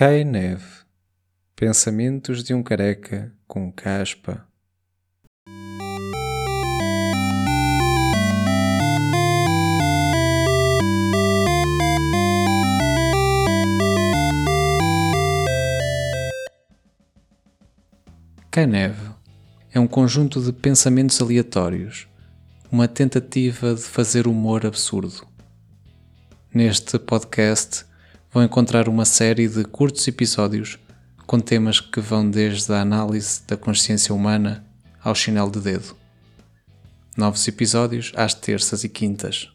Cai neve. Pensamentos de um careca com caspa. Cai neve é um conjunto de pensamentos aleatórios, uma tentativa de fazer humor absurdo. Neste podcast vão encontrar uma série de curtos episódios com temas que vão desde a análise da consciência humana ao chinelo de dedo. Novos episódios às terças e quintas.